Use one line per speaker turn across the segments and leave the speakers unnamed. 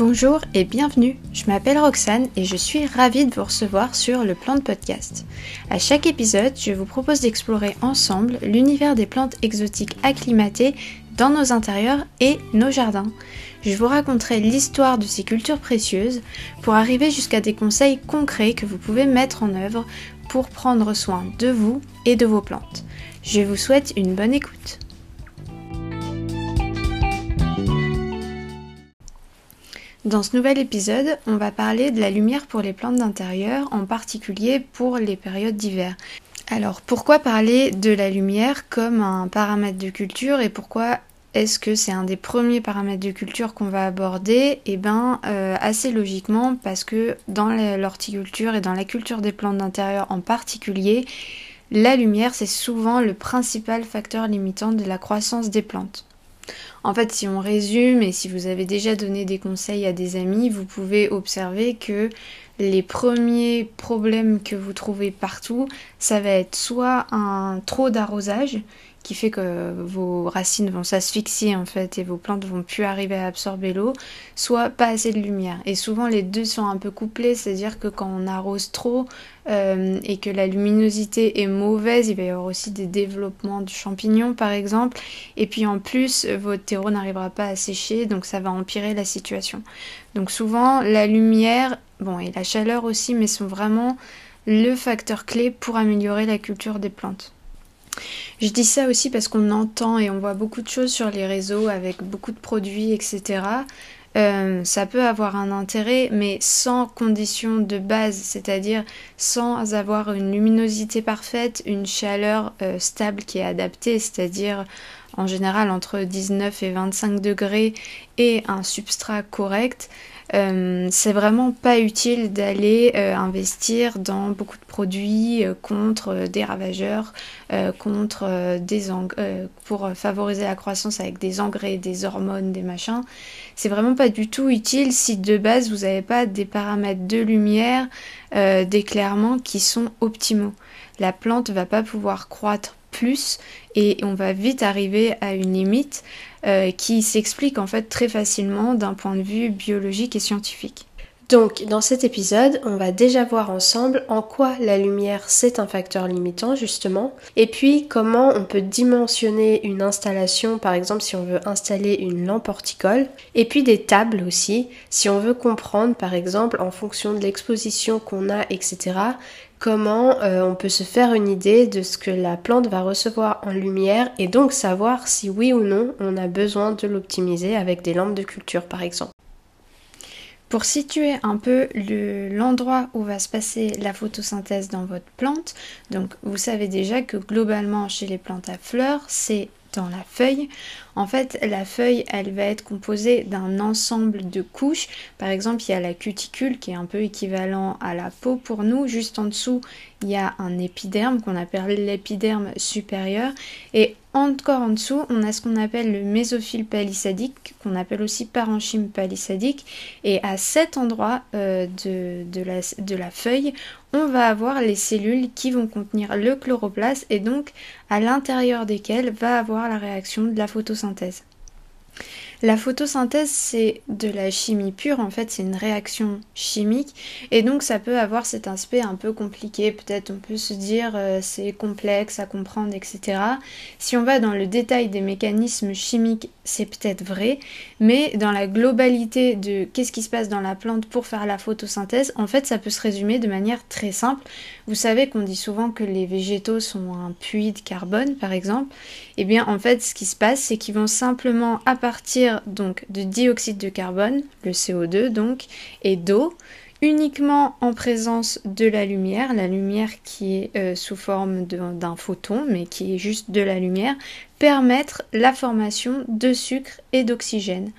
Bonjour et bienvenue, je m'appelle Roxane et je suis ravie de vous recevoir sur le Plan de Podcast. À chaque épisode, je vous propose d'explorer ensemble l'univers des plantes exotiques acclimatées dans nos intérieurs et nos jardins. Je vous raconterai l'histoire de ces cultures précieuses pour arriver jusqu'à des conseils concrets que vous pouvez mettre en œuvre pour prendre soin de vous et de vos plantes. Je vous souhaite une bonne écoute. Dans ce nouvel épisode, on va parler de la lumière pour les plantes d'intérieur, en particulier pour les périodes d'hiver. Alors pourquoi parler de la lumière comme un paramètre de culture et pourquoi est-ce que c'est un des premiers paramètres de culture qu'on va aborder? Eh bien, euh, assez logiquement, parce que dans l'horticulture et dans la culture des plantes d'intérieur en particulier, la lumière, c'est souvent le principal facteur limitant de la croissance des plantes. En fait, si on résume et si vous avez déjà donné des conseils à des amis, vous pouvez observer que les premiers problèmes que vous trouvez partout, ça va être soit un trop d'arrosage, qui fait que vos racines vont s'asphyxier en fait et vos plantes vont plus arriver à absorber l'eau, soit pas assez de lumière. Et souvent les deux sont un peu couplés, c'est-à-dire que quand on arrose trop euh, et que la luminosité est mauvaise, il va y avoir aussi des développements du champignon par exemple. Et puis en plus, votre terreau n'arrivera pas à sécher, donc ça va empirer la situation. Donc souvent la lumière, bon et la chaleur aussi, mais sont vraiment le facteur clé pour améliorer la culture des plantes. Je dis ça aussi parce qu'on entend et on voit beaucoup de choses sur les réseaux avec beaucoup de produits, etc. Euh, ça peut avoir un intérêt, mais sans conditions de base, c'est-à-dire sans avoir une luminosité parfaite, une chaleur euh, stable qui est adaptée, c'est-à-dire en général entre 19 et 25 degrés et un substrat correct, euh, c'est vraiment pas utile d'aller euh, investir dans beaucoup de produits euh, contre des ravageurs, contre des pour favoriser la croissance avec des engrais, des hormones, des machins. C'est vraiment pas du tout utile si de base vous n'avez pas des paramètres de lumière, d'éclairement qui sont optimaux. La plante va pas pouvoir croître plus et on va vite arriver à une limite euh, qui s'explique en fait très facilement d'un point de vue biologique et scientifique. Donc dans cet épisode, on va déjà voir ensemble en quoi la lumière c'est un facteur limitant justement, et puis comment on peut dimensionner une installation, par exemple si on veut installer une lampe horticole, et puis des tables aussi, si on veut comprendre par exemple en fonction de l'exposition qu'on a, etc., comment euh, on peut se faire une idée de ce que la plante va recevoir en lumière et donc savoir si oui ou non on a besoin de l'optimiser avec des lampes de culture par exemple. Pour situer un peu l'endroit où va se passer la photosynthèse dans votre plante, donc vous savez déjà que globalement chez les plantes à fleurs, c'est dans la feuille. En fait, la feuille, elle va être composée d'un ensemble de couches. Par exemple, il y a la cuticule qui est un peu équivalent à la peau pour nous. Juste en dessous, il y a un épiderme qu'on appelle l'épiderme supérieur. Et encore en dessous, on a ce qu'on appelle le mésophile palissadique, qu'on appelle aussi parenchyme palissadique. Et à cet endroit euh, de, la, feuille, on va avoir les cellules qui vont contenir le chloroplasme et donc à l'intérieur desquelles va avoir la réaction de la photosynthèse. La photosynthèse, c'est de la chimie pure, en fait, c'est une réaction chimique, et donc ça peut avoir cet aspect un peu compliqué, peut-être on peut se dire euh, c'est complexe à comprendre, etc. Si on va dans le détail des mécanismes chimiques, c'est peut-être vrai, mais dans la globalité de qu'est-ce qui se passe dans la plante pour faire la photosynthèse, en fait, ça peut se résumer de manière très simple. Vous savez qu'on dit souvent que les végétaux sont un puits de carbone, par exemple. Eh bien, en fait, ce qui se passe, c'est qu'ils vont simplement, à partir donc de dioxyde de carbone, le CO2 donc, et d'eau, uniquement en présence de la lumière, la lumière qui est euh, sous forme d'un photon, mais qui est juste de la lumière, permettre la formation de sucre et d'oxygène.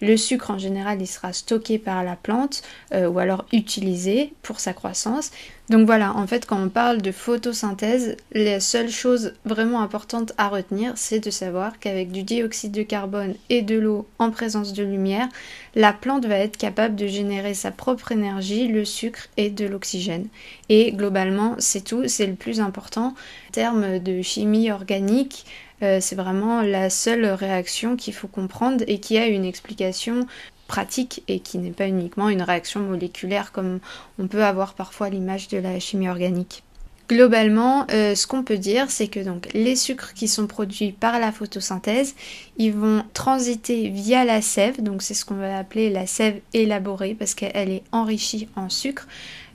Le sucre en général il sera stocké par la plante euh, ou alors utilisé pour sa croissance. Donc voilà, en fait quand on parle de photosynthèse, la seule chose vraiment importante à retenir c'est de savoir qu'avec du dioxyde de carbone et de l'eau en présence de lumière, la plante va être capable de générer sa propre énergie, le sucre et de l'oxygène. Et globalement c'est tout, c'est le plus important. En termes de chimie organique, euh, c'est vraiment la seule réaction qu'il faut comprendre et qui a une explication pratique et qui n'est pas uniquement une réaction moléculaire comme on peut avoir parfois l'image de la chimie organique. Globalement, euh, ce qu'on peut dire, c'est que donc les sucres qui sont produits par la photosynthèse, ils vont transiter via la sève, donc c'est ce qu'on va appeler la sève élaborée parce qu'elle est enrichie en sucre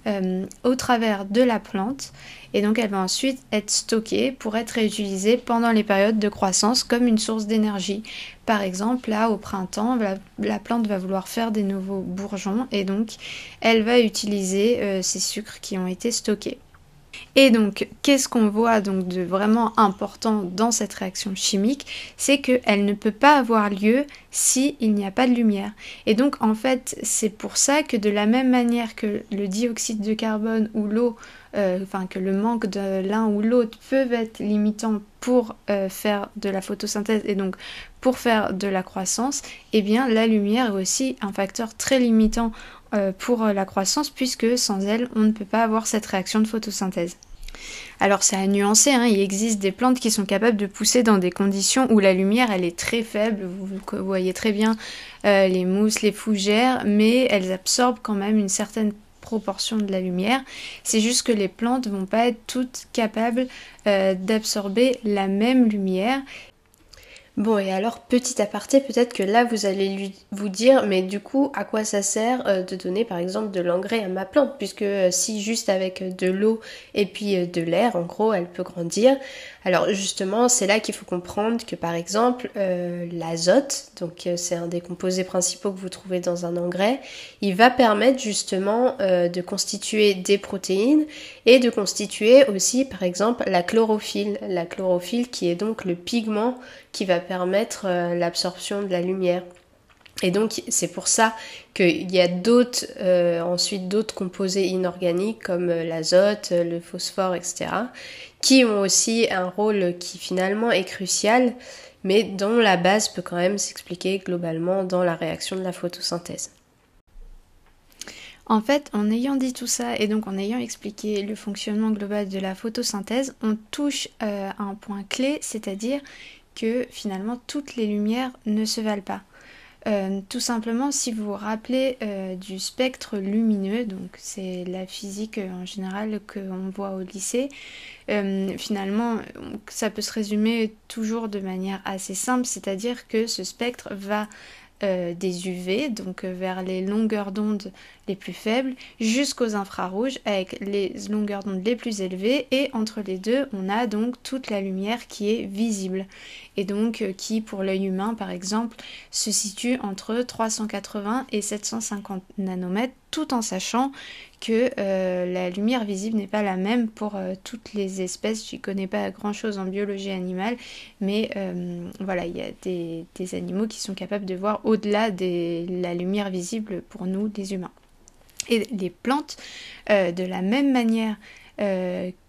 euh, au travers de la plante et donc elle va ensuite être stockée pour être réutilisée pendant les périodes de croissance comme une source d'énergie. Par exemple, là au printemps, la, plante va vouloir faire des nouveaux bourgeons et donc elle va utiliser euh, ces sucres qui ont été stockés. Et donc, qu'est-ce qu'on voit donc de vraiment important dans cette réaction chimique? C'est qu'elle ne peut pas avoir lieu s'il n'y a pas de lumière. Et donc, en fait, c'est pour ça que de la même manière que le dioxyde de carbone ou l'eau, euh, enfin que le manque de l'un ou l'autre peuvent être limitants pour euh, faire de la photosynthèse et donc pour faire de la croissance, eh bien la lumière est aussi un facteur très limitant euh, pour la croissance puisque sans elle, on ne peut pas avoir cette réaction de photosynthèse. Alors c'est à nuancer, hein. il existe des plantes qui sont capables de pousser dans des conditions où la lumière elle est très faible, vous, voyez très bien les mousses, les fougères, mais elles absorbent quand même une certaine de la lumière. C'est juste que les plantes vont pas être toutes capables d'absorber la même lumière
Bon, et alors, petit aparté, peut-être que là, vous allez lui, vous dire, mais du coup, à quoi ça sert euh, de donner, par exemple, de l'engrais à ma plante? Puisque euh, si juste avec de l'eau et puis euh, de l'air, en gros, elle peut grandir. Alors, justement, c'est là qu'il faut comprendre que, par exemple, l'azote, donc c'est un des composés principaux que vous trouvez dans un engrais, il va permettre justement de constituer des protéines et de constituer aussi, par exemple, la chlorophylle. La chlorophylle qui est donc le pigment qui va permettre euh, l'absorption de la lumière. Et donc c'est pour ça qu'il y a euh, ensuite d'autres composés inorganiques comme euh, l'azote, le phosphore, etc., qui ont aussi un rôle qui finalement est crucial, mais dont la base peut quand même s'expliquer globalement dans la réaction de la photosynthèse.
En fait, en ayant dit tout ça et donc en ayant expliqué le fonctionnement global de la photosynthèse, on touche à un point clé, c'est-à-dire que finalement toutes les lumières ne se valent pas. Euh, tout simplement, si vous vous rappelez euh, du spectre lumineux, donc c'est la physique euh, en général qu'on voit au lycée, finalement, ça peut se résumer toujours de manière assez simple, c'est-à-dire que ce spectre va des UV, donc vers les longueurs d'onde les plus faibles, jusqu'aux infrarouges avec les longueurs d'onde les plus élevées, et entre les deux, on a donc toute la lumière qui est visible, et donc euh, qui, pour l'œil humain par exemple, se situe entre 380 et 750 nanomètres, tout en sachant que euh, la lumière visible n'est pas la même pour euh, toutes les espèces. Je ne connais pas grand chose en biologie animale, mais voilà, il y a des, animaux qui sont capables de voir au-delà de la lumière visible pour nous, les humains. Et les plantes, de la même manière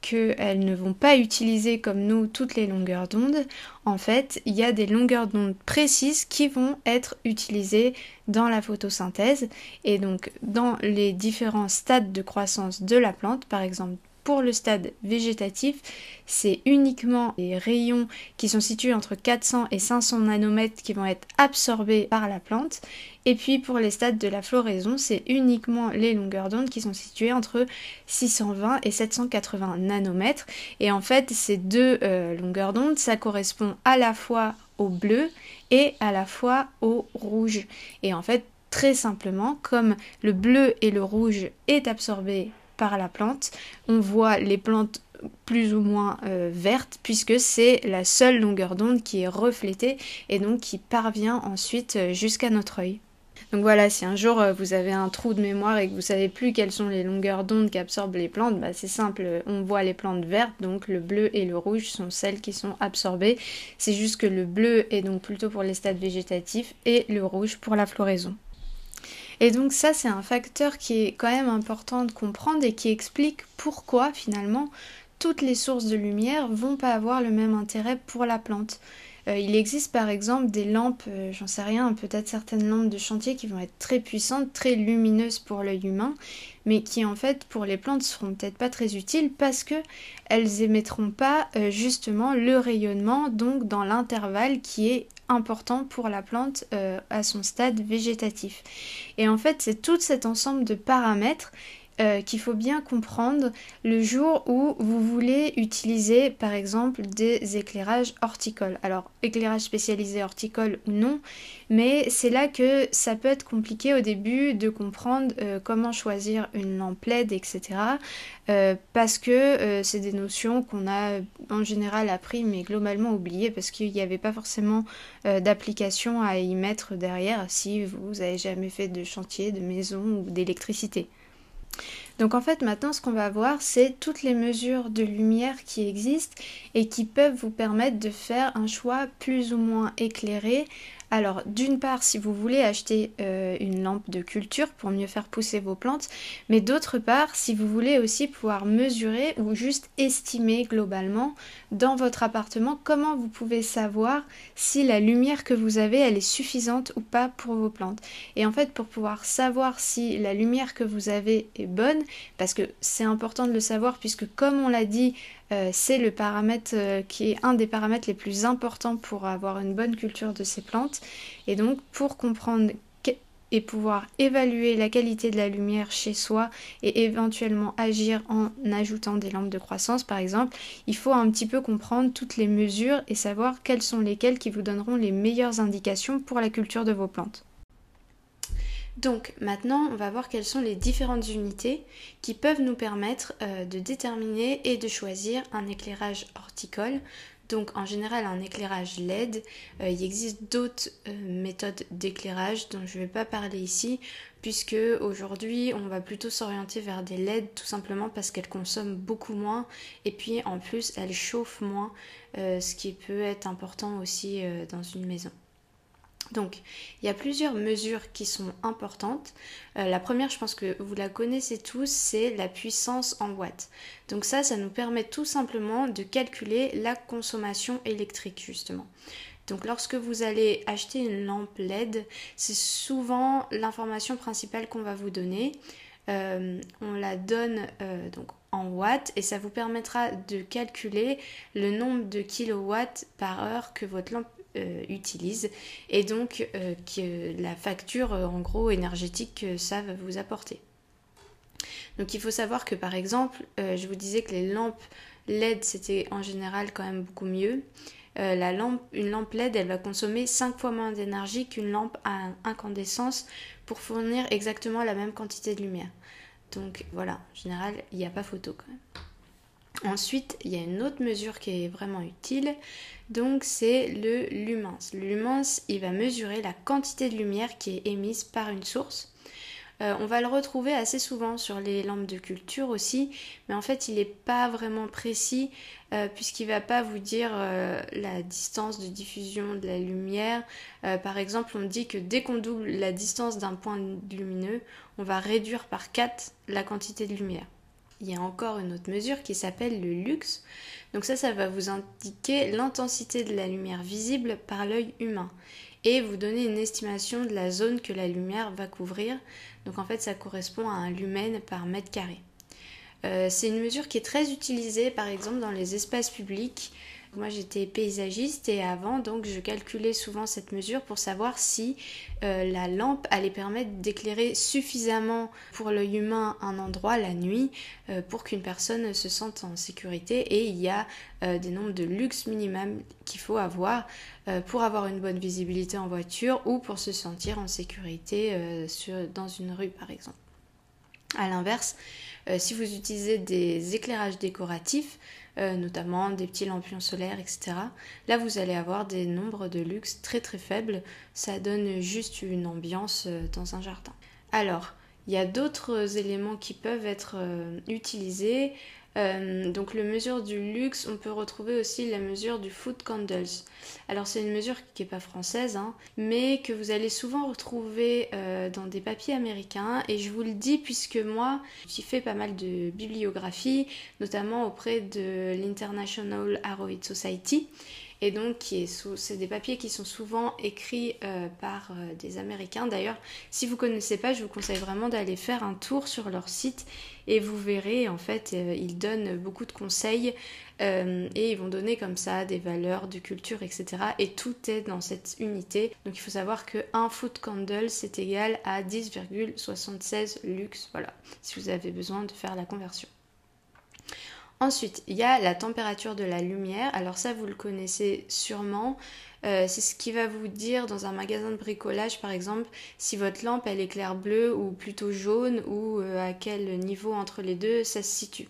qu'elles ne vont pas utiliser comme nous toutes les longueurs d'onde, en fait, il y a des longueurs d'onde précises qui vont être utilisées dans la photosynthèse. Et donc dans les différents stades de croissance de la plante, par exemple pour le stade végétatif, c'est uniquement les rayons qui sont situés entre 400 et 500 nanomètres qui vont être absorbés par la plante. Et puis pour les stades de la floraison, c'est uniquement les longueurs d'onde qui sont situées entre 620 et 780 nanomètres. Et en fait, ces deux euh, longueurs d'onde, ça correspond à la fois au bleu et à la fois au rouge. Et en fait, très simplement, comme le bleu et le rouge est absorbé par la plante, on voit les plantes plus ou moins euh, vertes puisque c'est la seule longueur d'onde qui est reflétée et donc qui parvient ensuite euh, jusqu'à notre œil. Donc voilà, si un jour euh, vous avez un trou de mémoire et que vous savez plus quelles sont les longueurs d'onde qu'absorbent les plantes, bah c'est simple, on voit les plantes vertes, donc le bleu et le rouge sont celles qui sont absorbées. C'est juste que le bleu est donc plutôt pour les stades végétatifs et le rouge pour la floraison. Et donc ça c'est un facteur qui est quand même important de comprendre et qui explique pourquoi finalement toutes les sources de lumière vont pas avoir le même intérêt pour la plante. Euh, il existe par exemple des lampes, euh, j'en sais rien, peut-être certaines lampes de chantier qui vont être très puissantes, très lumineuses pour l'œil humain, mais qui en fait pour les plantes seront peut-être pas très utiles parce que elles émettront pas euh, justement le rayonnement donc dans l'intervalle qui est important pour la plante à son stade végétatif. Et en fait, c'est tout cet ensemble de paramètres euh, qu'il faut bien comprendre le jour où vous voulez utiliser par exemple des éclairages horticoles. Alors éclairage spécialisé horticole ou non, mais c'est là que ça peut être compliqué au début de comprendre euh, comment choisir une lampe LED, etc. Euh, parce que c'est des notions qu'on a en général appris mais globalement oubliées parce qu'il n'y avait pas forcément d'application à y mettre derrière si vous n'avez jamais fait de chantier, de maison ou d'électricité. Donc en fait maintenant ce qu'on va voir c'est toutes les mesures de lumière qui existent et qui peuvent vous permettre de faire un choix plus ou moins éclairé alors, d'une part, si vous voulez acheter euh, une lampe de culture pour mieux faire pousser vos plantes, mais d'autre part, si vous voulez aussi pouvoir mesurer ou juste estimer globalement dans votre appartement comment vous pouvez savoir si la lumière que vous avez, elle est suffisante ou pas pour vos plantes. Et en fait, pour pouvoir savoir si la lumière que vous avez est bonne, parce que c'est important de le savoir puisque comme on l'a dit, euh, c'est le paramètre euh, qui est un des paramètres les plus importants pour avoir une bonne culture de ces plantes. Et donc pour comprendre et pouvoir évaluer la qualité de la lumière chez soi et éventuellement agir en ajoutant des lampes de croissance par exemple, il faut un petit peu comprendre toutes les mesures et savoir quelles sont lesquelles qui vous donneront les meilleures indications pour la culture de vos plantes. Donc maintenant, on va voir quelles sont les différentes unités qui peuvent nous permettre euh, de déterminer et de choisir un éclairage horticole. Donc en général un éclairage LED. Euh, il existe d'autres euh, méthodes d'éclairage dont je ne vais pas parler ici puisque aujourd'hui on va plutôt s'orienter vers des LED tout simplement parce qu'elles consomment beaucoup moins et puis en plus elles chauffent moins ce qui peut être important aussi dans une maison. Donc, il y a plusieurs mesures qui sont importantes. Euh, la première, je pense que vous la connaissez tous, c'est la puissance en watts. Donc ça, ça nous permet tout simplement de calculer la consommation électrique, justement. Donc lorsque vous allez acheter une lampe LED, c'est souvent l'information principale qu'on va vous donner. Euh, on la donne euh, donc en watts et ça vous permettra de calculer le nombre de kilowatts par heure que votre lampe euh, utilise et donc euh, que la facture euh, en gros énergétique que ça va vous apporter. Donc il faut savoir que par exemple, je vous disais que les lampes LED c'était en général quand même beaucoup mieux. une lampe LED, elle va consommer 5 fois moins d'énergie qu'une lampe à incandescence pour fournir exactement la même quantité de lumière. Donc voilà, en général, il n'y a pas photo quand même. Ensuite, il y a une autre mesure qui est vraiment utile, donc c'est le lumens. Le lumens, il va mesurer la quantité de lumière qui est émise par une source. Euh, on va le retrouver assez souvent sur les lampes de culture aussi, mais en fait il n'est pas vraiment précis euh, puisqu'il ne va pas vous dire euh, la distance de diffusion de la lumière. par exemple, on dit que dès qu'on double la distance d'un point lumineux, on va réduire par 4 la quantité de lumière il y a encore une autre mesure qui s'appelle le luxe. Donc ça, ça va vous indiquer l'intensité de la lumière visible par l'œil humain et vous donner une estimation de la zone que la lumière va couvrir. Donc en fait, ça correspond à un lumen par mètre carré. Euh, c'est une mesure qui est très utilisée par exemple dans les espaces publics moi j'étais paysagiste et avant donc je calculais souvent cette mesure pour savoir si euh, la lampe allait permettre d'éclairer suffisamment pour l'œil humain un endroit la nuit euh, pour qu'une personne se sente en sécurité et il y a euh, des nombres de luxe minimum qu'il faut avoir pour avoir une bonne visibilité en voiture ou pour se sentir en sécurité dans une rue par exemple. A l'inverse, si vous utilisez des éclairages décoratifs, euh, notamment des petits lampions solaires, etc. Là, vous allez avoir des nombres de luxe très très faibles. Ça donne juste une ambiance euh, dans un jardin. Alors, il y a d'autres éléments qui peuvent être euh, utilisés. Euh, donc le mesure du luxe, on peut retrouver aussi la mesure du food candles. Alors c'est une mesure qui n'est pas française, hein, mais que vous allez souvent retrouver euh, dans des papiers américains. Et je vous le dis puisque moi, j'ai fait pas mal de bibliographie, notamment auprès de l'International Aroid Society. Et donc c'est des papiers qui sont souvent écrits euh, par euh, des Américains. D'ailleurs, si vous connaissez pas, je vous conseille vraiment d'aller faire un tour sur leur site et vous verrez en fait euh, ils donnent beaucoup de conseils et ils vont donner comme ça des valeurs de culture, etc. Et tout est dans cette unité. Donc il faut savoir que un foot candle c'est égal à 10,76 lux. Voilà, si vous avez besoin de faire la conversion. Ensuite, il y a la température de la lumière. Alors ça, vous le connaissez sûrement. Euh, c'est ce qui va vous dire dans un magasin de bricolage, par exemple, si votre lampe elle éclaire bleu ou plutôt jaune ou euh, à quel niveau entre les deux ça se situe.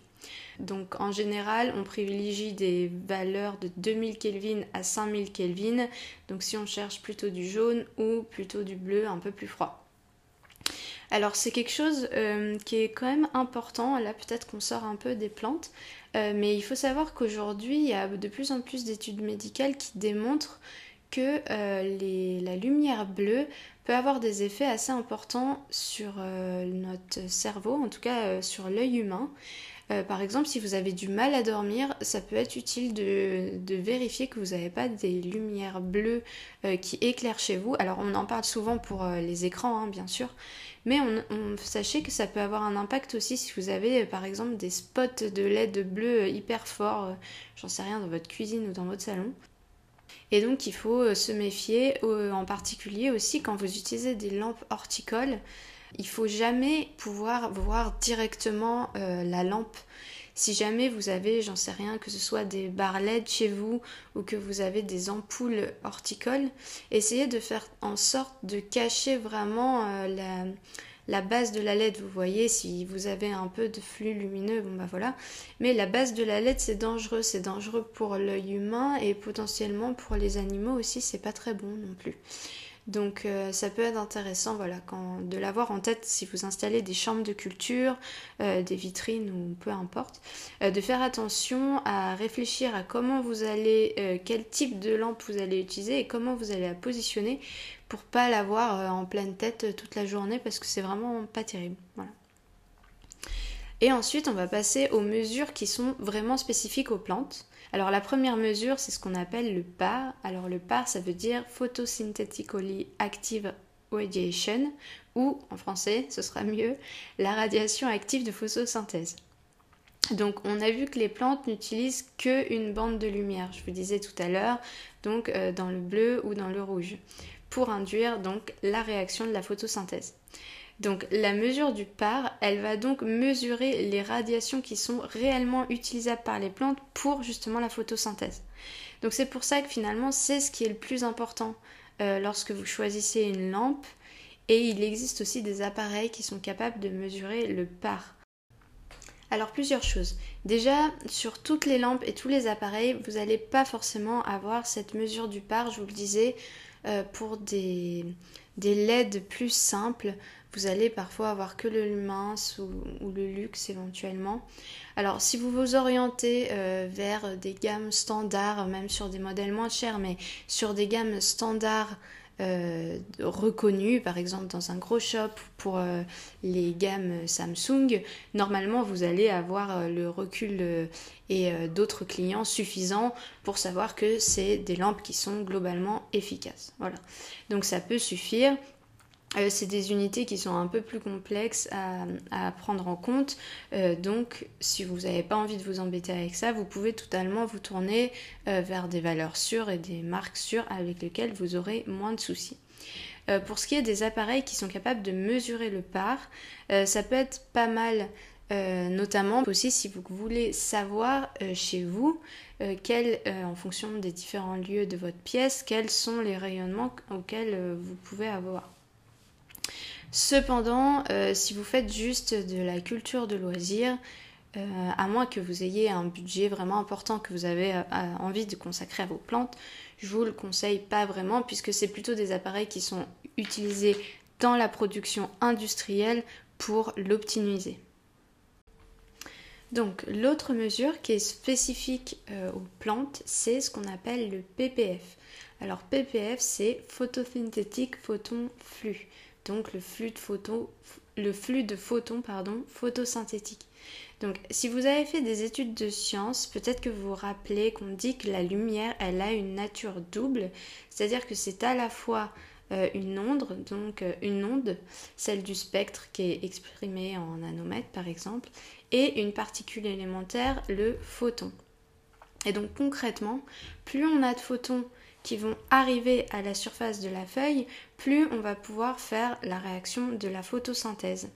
Donc en général, on privilégie des valeurs de 2000 Kelvin à 5000 Kelvin. Donc si on cherche plutôt du jaune ou plutôt du bleu un peu plus froid. Alors c'est quelque chose euh, qui est quand même important, là peut-être qu'on sort un peu des plantes, euh, mais il faut savoir qu'aujourd'hui il y a de plus en plus d'études médicales qui démontrent que euh, la lumière bleue peut avoir des effets assez importants sur notre cerveau, en tout cas sur l'œil humain. Par exemple, si vous avez du mal à dormir, ça peut être utile de, vérifier que vous n'avez pas des lumières bleues qui éclairent chez vous. Alors on en parle souvent pour les écrans, hein, bien sûr, mais sachez que ça peut avoir un impact aussi si vous avez par exemple des spots de LED bleu hyper forts, euh, j'en sais rien, dans votre cuisine ou dans votre salon. Et donc il faut euh, se méfier euh, en particulier aussi quand vous utilisez des lampes horticoles. Il faut jamais pouvoir voir directement la lampe si jamais vous avez, j'en sais rien, que ce soit des barres LED chez vous ou que vous avez des ampoules horticoles, essayez de faire en sorte de cacher vraiment euh, la, base de la LED. Vous voyez, si vous avez un peu de flux lumineux, bon bah voilà. Mais la base de la LED, c'est dangereux. C'est dangereux pour l'œil humain et potentiellement pour les animaux aussi, c'est pas très bon non plus. Donc euh, ça peut être intéressant voilà, de l'avoir en tête si vous installez des chambres de culture, euh, des vitrines ou peu importe, euh, de faire attention à réfléchir à comment vous allez, quel type de lampe vous allez utiliser et comment vous allez la positionner pour pas l'avoir en pleine tête toute la journée parce que c'est vraiment pas terrible. Voilà. Et ensuite, on va passer aux mesures qui sont vraiment spécifiques aux plantes. Alors la première mesure, c'est ce qu'on appelle le PAR. Alors le PAR, ça veut dire Photosynthetically Active Radiation, ou en français, ce sera mieux, la radiation active de photosynthèse. Donc on a vu que les plantes n'utilisent qu'une bande de lumière, je vous disais tout à l'heure, donc euh, dans le bleu ou dans le rouge, pour induire donc la réaction de la photosynthèse. Donc la mesure du par, elle va donc mesurer les radiations qui sont réellement utilisables par les plantes pour justement la photosynthèse. Donc c'est pour ça que finalement c'est ce qui est le plus important euh, lorsque vous choisissez une lampe. Et il existe aussi des appareils qui sont capables de mesurer le par. Alors plusieurs choses. Déjà, sur toutes les lampes et tous les appareils, vous n'allez pas forcément avoir cette mesure du par, je vous le disais, euh, pour des, des LED plus simples, vous allez parfois avoir que le mince ou, le luxe éventuellement. Alors si vous vous orientez euh, vers des gammes standards, même sur des modèles moins chers, mais sur des gammes standards euh, reconnues, par exemple dans un gros shop pour euh, les gammes Samsung, normalement vous allez avoir le recul et d'autres clients suffisants pour savoir que c'est des lampes qui sont globalement efficaces. Voilà. Donc ça peut suffire. Euh, c'est des unités qui sont un peu plus complexes à, prendre en compte. Euh, donc, si vous n'avez pas envie de vous embêter avec ça, vous pouvez totalement vous tourner euh, vers des valeurs sûres et des marques sûres avec lesquelles vous aurez moins de soucis. pour ce qui est des appareils qui sont capables de mesurer le par, ça peut être pas mal notamment aussi si vous voulez savoir chez vous, en fonction des différents lieux de votre pièce, quels sont les rayonnements auxquels vous pouvez avoir. Cependant, euh, si vous faites juste de la culture de loisirs, euh, à moins que vous ayez un budget vraiment important que vous avez euh, envie de consacrer à vos plantes, je vous le conseille pas vraiment puisque c'est plutôt des appareils qui sont utilisés dans la production industrielle pour l'optimiser. Donc l'autre mesure qui est spécifique aux plantes, c'est ce qu'on appelle le PPF. Alors PPF, c'est photosynthetic photon flux. Donc le flux de, photos, le flux de photons pardon, photosynthétiques. Donc si vous avez fait des études de sciences, peut-être que vous vous rappelez qu'on dit que la lumière, elle a une nature double, c'est-à-dire que c'est à la fois euh, une onde, donc euh, une onde, celle du spectre qui est exprimée en nanomètres par exemple, et une particule élémentaire, le photon. Et donc concrètement, plus on a de photons qui vont arriver à la surface de la feuille, plus on va pouvoir faire la réaction de la photosynthèse.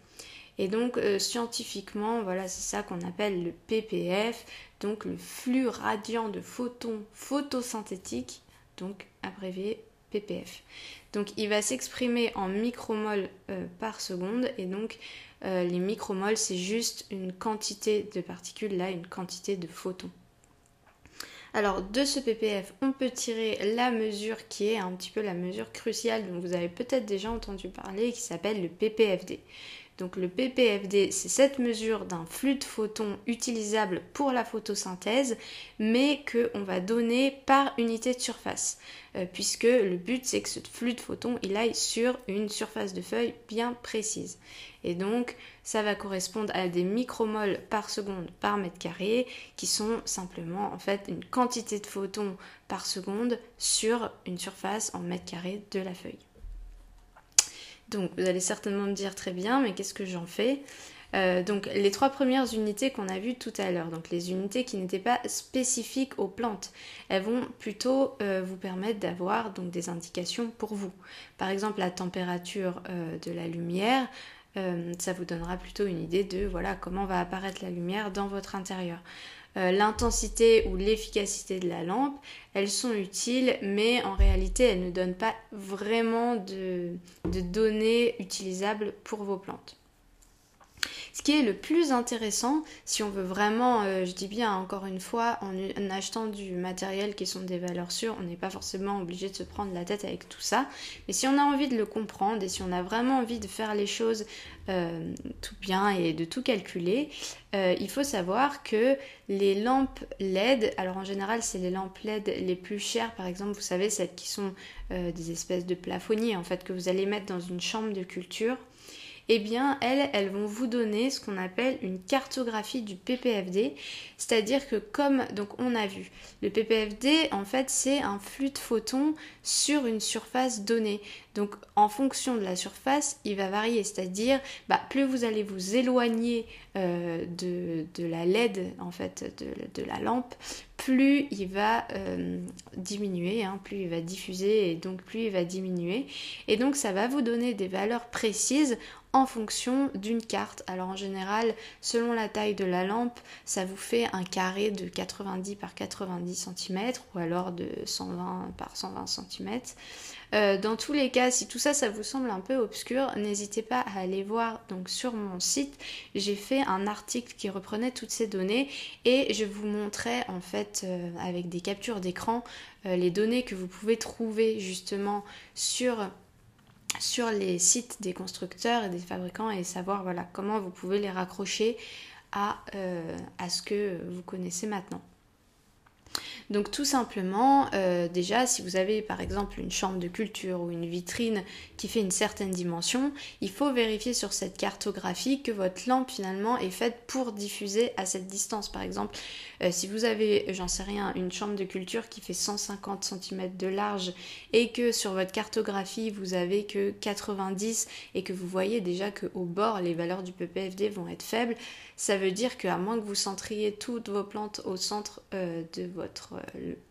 Et donc euh, scientifiquement, voilà, c'est ça qu'on appelle le PPF, donc le flux radiant de photons photosynthétiques, donc abrévié PPF. Donc il va s'exprimer en micromoles euh, par seconde et donc euh, les micromoles c'est juste une quantité de particules, là une quantité de photons. Alors de ce PPF, on peut tirer la mesure qui est un petit peu la mesure cruciale dont vous avez peut-être déjà entendu parler qui s'appelle le PPFD. Donc le PPFD, c'est cette mesure d'un flux de photons utilisable pour la photosynthèse, mais qu'on va donner par unité de surface, euh, puisque le but c'est que ce flux de photons il aille sur une surface de feuille bien précise. Et donc ça va correspondre à des micromoles par seconde par mètre carré, qui sont simplement en fait une quantité de photons par seconde sur une surface en mètre carré de la feuille. Donc vous allez certainement me dire très bien, mais qu'est-ce que j'en fais euh, donc les trois premières unités qu'on a vues tout à l'heure, donc les unités qui n'étaient pas spécifiques aux plantes, elles vont plutôt euh, vous permettre d'avoir donc des indications pour vous. Par exemple la température euh, de la lumière, ça vous donnera plutôt une idée de voilà comment va apparaître la lumière dans votre intérieur. Euh, l'intensité ou l'efficacité de la lampe, elles sont utiles, mais en réalité, elles ne donnent pas vraiment de données utilisables pour vos plantes. Ce qui est le plus intéressant, si on veut vraiment, euh, je dis bien encore une fois, en, achetant du matériel qui sont des valeurs sûres, on n'est pas forcément obligé de se prendre la tête avec tout ça. Mais si on a envie de le comprendre et si on a vraiment envie de faire les choses euh, tout bien et de tout calculer, euh, il faut savoir que les lampes LED, alors en général c'est les lampes LED les plus chères, par exemple, vous savez, celles qui sont des espèces de plafonniers en fait que vous allez mettre dans une chambre de culture eh bien elles, vont vous donner ce qu'on appelle une cartographie du PPFD, c'est-à-dire que comme on a vu, le PPFD en fait c'est un flux de photons sur une surface donnée. Donc en fonction de la surface, il va varier, c'est-à-dire bah, plus vous allez vous éloigner euh, de, la LED en fait de, la lampe, plus il va euh, diminuer, hein, plus il va diffuser et donc plus il va diminuer. Et donc ça va vous donner des valeurs précises en fonction d'une carte. Alors en général, selon la taille de la lampe, ça vous fait un carré de 90 par 90 cm ou alors de 120 par 120 cm. Euh, dans tous les cas, si tout ça, ça vous semble un peu obscur, n'hésitez pas à aller voir donc sur mon site. J'ai fait un article qui reprenait toutes ces données et je vous montrais en fait euh, avec des captures d'écran euh, les données que vous pouvez trouver justement sur sur les sites des constructeurs et des fabricants et savoir voilà comment vous pouvez les raccrocher à, à ce que vous connaissez maintenant. Donc tout simplement, euh, déjà, si vous avez par exemple une chambre de culture ou une vitrine qui fait une certaine dimension, il faut vérifier sur cette cartographie que votre lampe finalement est faite pour diffuser à cette distance. Par exemple, euh, si vous avez, j'en sais rien, une chambre de culture qui fait 150 cm de large et que sur votre cartographie vous avez que 90 et que vous voyez déjà qu'au bord les valeurs du PPFD vont être faibles, ça veut dire qu'à moins que vous centriez toutes vos plantes au centre euh, de, votre,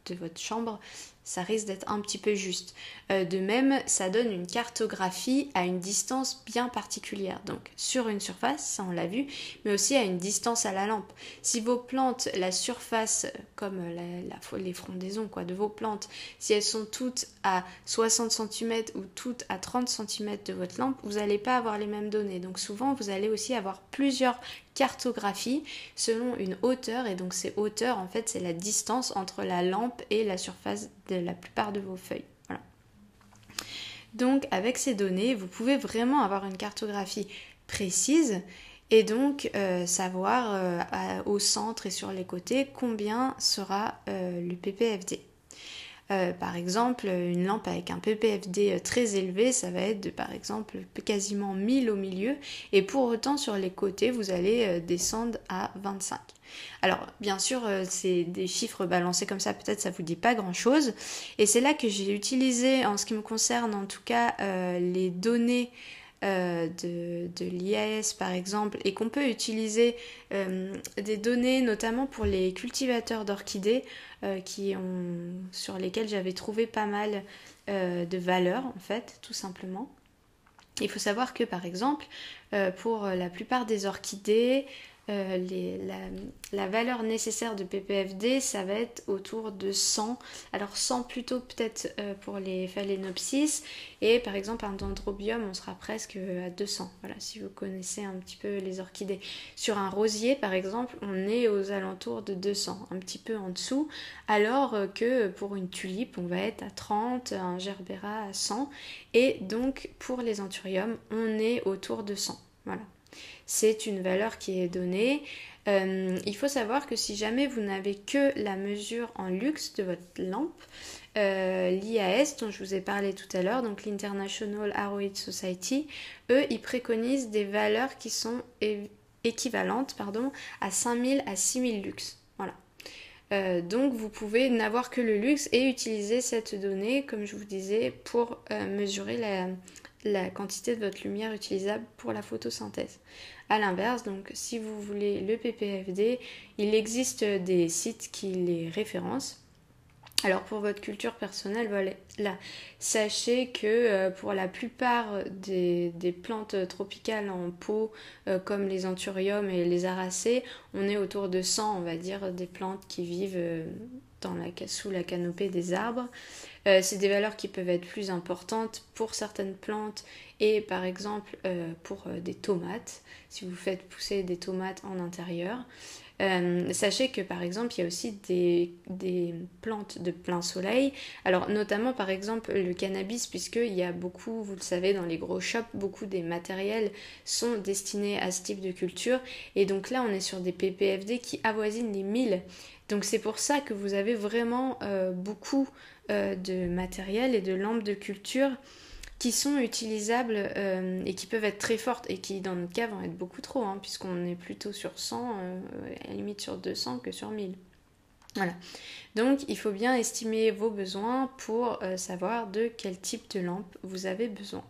de votre chambre, ça risque d'être un petit peu juste. Euh, de même, ça donne une cartographie à une distance bien particulière. Donc sur une surface, ça on l'a vu, mais aussi à une distance à la lampe. Si vos plantes, la surface, comme la, les frondaisons de vos plantes, si elles sont toutes à 60 cm ou toutes à 30 cm de votre lampe, vous n'allez pas avoir les mêmes données. Donc souvent, vous allez aussi avoir plusieurs cartographies selon une hauteur et donc ces hauteurs en fait c'est la distance entre la lampe et la surface de la plupart de vos feuilles. Voilà. Donc avec ces données, vous pouvez vraiment avoir une cartographie précise et donc euh, savoir euh, au centre et sur les côtés combien sera euh, le PPFD. Par exemple, une lampe avec un ppfd très élevé, ça va être de par exemple quasiment 1000 au milieu, et pour autant sur les côtés, vous allez descendre à 25. Alors, bien sûr, c'est des chiffres balancés comme ça, peut-être ça vous dit pas grand-chose, et c'est là que j'ai utilisé, en ce qui me concerne en tout cas, les données euh, de, de l'IAS par exemple et qu'on peut utiliser euh, des données notamment pour les cultivateurs d'orchidées euh, sur lesquels j'avais trouvé pas mal de valeur en fait tout simplement. Il faut savoir que par exemple pour la plupart des orchidées euh, la, valeur nécessaire de PPFD, ça va être autour de 100. Alors 100 plutôt peut-être euh, pour les phalaenopsis et par exemple un dendrobium, on sera presque à 200. Voilà, si vous connaissez un petit peu les orchidées. Sur un rosier par exemple, on est aux alentours de 200, un petit peu en dessous, alors que pour une tulipe, on va être à 30, un gerbera à 100 et donc pour les anthuriums, on est autour de 100. Voilà c'est une valeur qui est donnée. Euh, il faut savoir que si jamais vous n'avez que la mesure en luxe de votre lampe, euh, l'IAS dont je vous ai parlé tout à l'heure, donc l'International Aroid Society, eux, ils préconisent des valeurs qui sont équivalentes pardon, à 5000 à 6000 lux. Voilà. Euh, donc vous pouvez n'avoir que le luxe et utiliser cette donnée, comme je vous disais, pour mesurer la quantité de votre lumière utilisable pour la photosynthèse. A l'inverse, donc si vous voulez le PPFD, il existe des sites qui les référencent. Alors pour votre culture personnelle, voilà, sachez que euh, pour la plupart des, plantes tropicales en pot, euh, comme les anthuriums et les aracées, on est autour de 100, on va dire, des plantes qui vivent euh, dans la, sous la canopée des arbres. Euh, c'est des valeurs qui peuvent être plus importantes pour certaines plantes et par exemple euh, pour euh, des tomates, si vous faites pousser des tomates en intérieur. sachez que par exemple il y a aussi des, des, plantes de plein soleil, alors notamment par exemple le cannabis puisqu'il y a beaucoup, vous le savez dans les gros shops, beaucoup des matériels sont destinés à ce type de culture. Et donc là on est sur des PPFD qui avoisinent les 1000 donc c'est pour ça que vous avez vraiment beaucoup euh, de matériel et de lampes de culture qui sont utilisables euh, et qui peuvent être très fortes et qui dans notre cas vont être beaucoup trop, hein, puisqu'on est plutôt sur 100, à la limite sur 200 que sur 1000. Voilà. Donc il faut bien estimer vos besoins pour savoir de quel type de lampe vous avez besoin.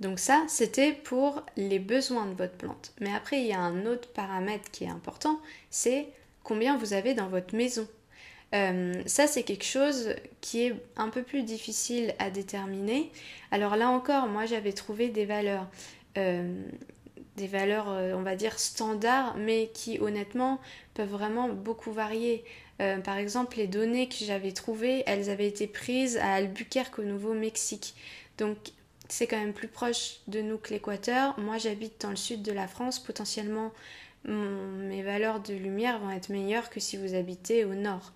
Donc ça, c'était pour les besoins de votre plante. Mais après, il y a un autre paramètre qui est important, c'est combien vous avez dans votre maison. Euh, ça, c'est quelque chose qui est un peu plus difficile à déterminer. Alors là encore, moi, j'avais trouvé des valeurs, euh, des valeurs, euh, on va dire, standards, mais qui, honnêtement, peuvent vraiment beaucoup varier. par exemple, les données que j'avais trouvées, elles avaient été prises à Albuquerque, au Nouveau-Mexique. Donc, c'est quand même plus proche de nous que l'Équateur. Moi, j'habite dans le sud de la France, potentiellement mes valeurs de lumière vont être meilleures que si vous habitez au nord.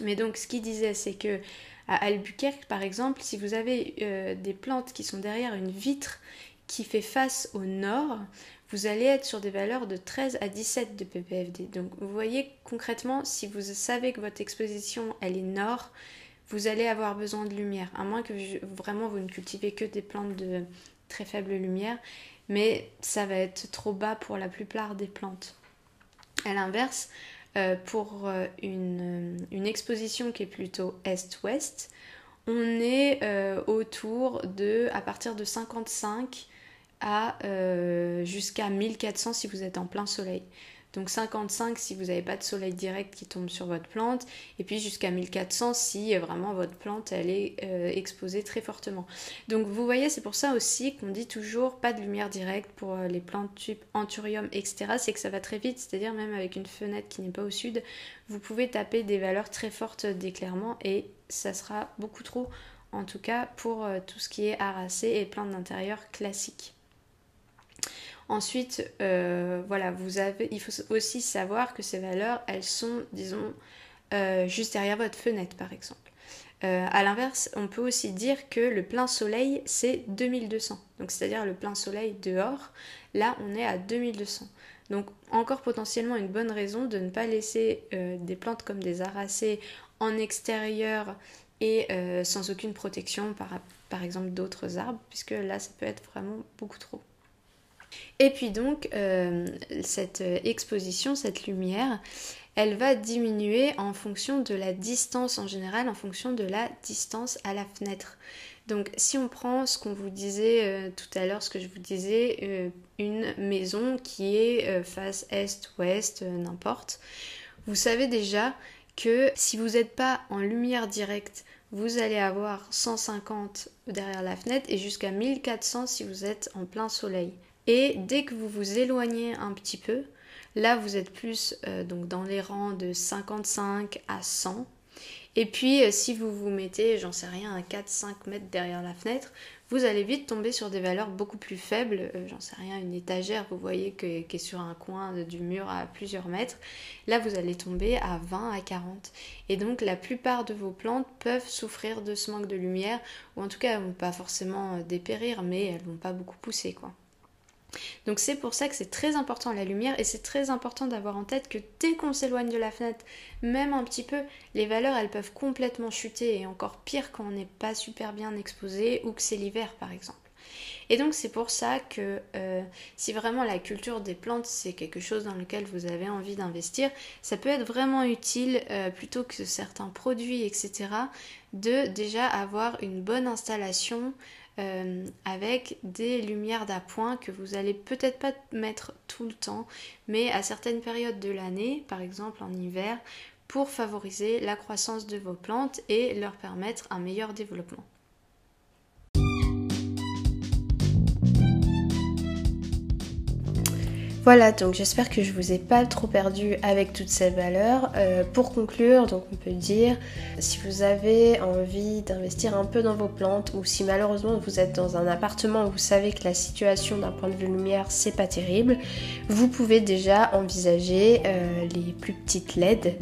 Mais donc ce qu'il disait, c'est que à Albuquerque, par exemple, si vous avez euh, des plantes qui sont derrière une vitre qui fait face au nord, vous allez être sur des valeurs de 13 à 17 de ppfD. Donc vous voyez concrètement, si vous savez que votre exposition elle est nord, vous allez avoir besoin de lumière, à moins que vraiment vous ne cultivez que des plantes de très faible lumière mais ça va être trop bas pour la plupart des plantes. À l'inverse, euh, pour euh, une, exposition qui est plutôt est-ouest, on est euh, autour de, à partir de 55 à jusqu'à 1400 si vous êtes en plein soleil. Donc 55 si vous n'avez pas de soleil direct qui tombe sur votre plante, et puis jusqu'à 1400 si euh, vraiment votre plante elle est euh, exposée très fortement. Donc vous voyez, c'est pour ça aussi qu'on dit toujours pas de lumière directe pour euh, les plantes type anthurium, etc. C'est que ça va très vite, c'est-à-dire même avec une fenêtre qui n'est pas au sud, vous pouvez taper des valeurs très fortes d'éclairement et ça sera beaucoup trop en tout cas pour tout ce qui est harassé et plantes d'intérieur classiques. Ensuite, euh, voilà, vous avez, il faut aussi savoir que ces valeurs, elles sont, disons, euh, juste derrière votre fenêtre, par exemple. Euh, à l'inverse, on peut aussi dire que le plein soleil, c'est 2200. Donc, c'est-à-dire le plein soleil dehors. Là, on est à 2200. Donc, encore potentiellement une bonne raison de ne pas laisser des plantes comme des aracées en extérieur et sans aucune protection par, par exemple d'autres arbres, puisque là ça peut être vraiment beaucoup trop. Et puis donc, cette exposition, cette lumière, elle va diminuer en fonction de la distance en général, en fonction de la distance à la fenêtre. Donc si on prend ce qu'on vous disait euh, tout à l'heure, ce que je vous disais, euh, une maison qui est euh, face est-ouest, n'importe, vous savez déjà que si vous n'êtes pas en lumière directe, vous allez avoir 150 derrière la fenêtre et jusqu'à 1400 si vous êtes en plein soleil. Et dès que vous vous éloignez un petit peu, Là, vous êtes plus euh, donc dans les rangs de 55 à 100. Et puis, euh, si vous vous mettez, j'en sais rien, à 4-5 mètres derrière la fenêtre, vous allez vite tomber sur des valeurs beaucoup plus faibles. Euh, j'en sais rien, une étagère, vous voyez, qui est sur un coin du mur à plusieurs mètres. Là, vous allez tomber à 20 à 40. Et donc, la plupart de vos plantes peuvent souffrir de ce manque de lumière, ou en tout cas, elles vont pas forcément dépérir, mais elles vont pas beaucoup pousser, quoi. Donc c'est pour ça que c'est très important la lumière et c'est très important d'avoir en tête que dès qu'on s'éloigne de la fenêtre, même un petit peu, les valeurs elles peuvent complètement chuter et encore pire quand on n'est pas super bien exposé ou que c'est l'hiver par exemple. Et donc c'est pour ça que euh, si vraiment la culture des plantes c'est quelque chose dans lequel vous avez envie d'investir, ça peut être vraiment utile euh, plutôt que certains produits etc. de déjà avoir une bonne installation euh, avec des lumières d'appoint que vous allez peut-être pas mettre tout le temps, mais à certaines périodes de l'année, par exemple en hiver, pour favoriser la croissance de vos plantes et leur permettre un meilleur développement.
Voilà, donc j'espère que je vous ai pas trop perdu avec toutes ces valeurs. Euh, pour conclure, donc on peut dire, si vous avez envie d'investir un peu dans vos plantes ou si malheureusement vous êtes dans un appartement où vous savez que la situation d'un point de vue lumière c'est pas terrible, vous pouvez déjà envisager euh, les plus petites LED.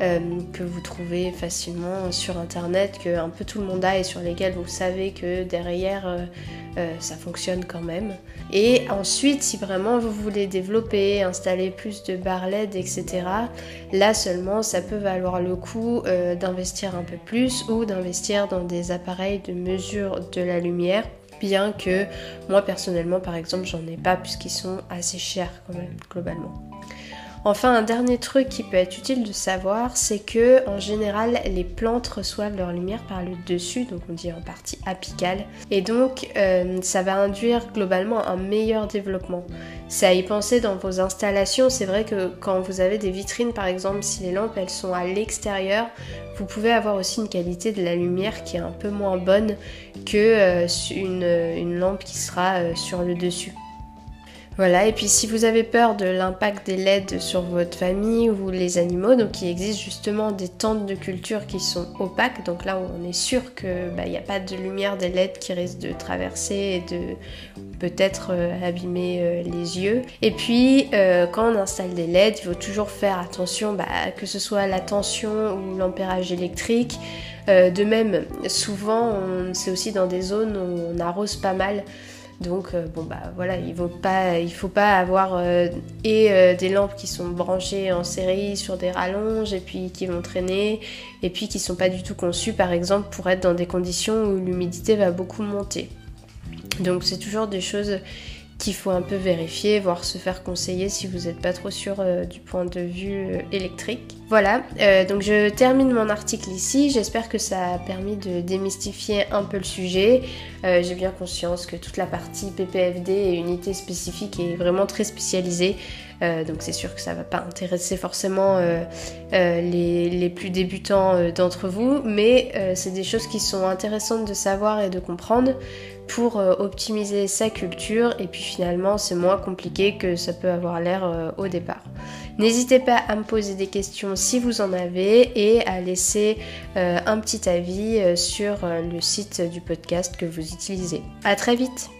Euh, que vous trouvez facilement sur internet, que un peu tout le monde a et sur lesquels vous savez que derrière euh, euh, ça fonctionne quand même. Et ensuite, si vraiment vous voulez développer, installer plus de barres LED, etc., là seulement ça peut valoir le coup d'investir un peu plus ou d'investir dans des appareils de mesure de la lumière bien que moi personnellement par exemple j'en ai pas puisqu'ils sont assez chers quand même globalement. Enfin, un dernier truc qui peut être utile de savoir, c'est que en général, les plantes reçoivent leur lumière par le dessus, donc on dit en partie apicale, et donc euh, ça va induire globalement un meilleur développement. C'est à y penser dans vos installations. C'est vrai que quand vous avez des vitrines, par exemple, si les lampes elles sont à l'extérieur, vous pouvez avoir aussi une qualité de la lumière qui est un peu moins bonne que euh, une, lampe qui sera euh, sur le dessus. Voilà, et puis si vous avez peur de l'impact des LED sur votre famille ou les animaux, donc il existe justement des tentes de culture qui sont opaques, donc là on est sûr qu'il bah, n'y a pas de lumière des LED qui risque de traverser et de peut-être euh, abîmer euh, les yeux. Et puis euh, quand on installe des LED, il faut toujours faire attention bah, que ce soit la tension ou l'ampérage électrique. de même, souvent c'est aussi dans des zones où on arrose pas mal. Donc euh, bon bah voilà, il ne faut pas avoir euh, et euh, des lampes qui sont branchées en série sur des rallonges et puis qui vont traîner et puis qui sont pas du tout conçues par exemple pour être dans des conditions où l'humidité va beaucoup monter. Donc c'est toujours des choses qu'il faut un peu vérifier, voire se faire conseiller si vous n'êtes pas trop sûr euh, du point de vue euh, électrique. Voilà, euh, donc je termine mon article ici. J'espère que ça a permis de démystifier un peu le sujet. J'ai bien conscience que toute la partie PPFD et unité spécifique est vraiment très spécialisée. Donc c'est sûr que ça va pas intéresser forcément les, les, plus débutants d'entre vous, mais c'est des choses qui sont intéressantes de savoir et de comprendre pour euh, optimiser sa culture et puis finalement c'est moins compliqué que ça peut avoir l'air euh, au départ. N'hésitez pas à me poser des questions si vous en avez et à laisser euh, un petit avis sur le site du podcast que vous utilisez. A très vite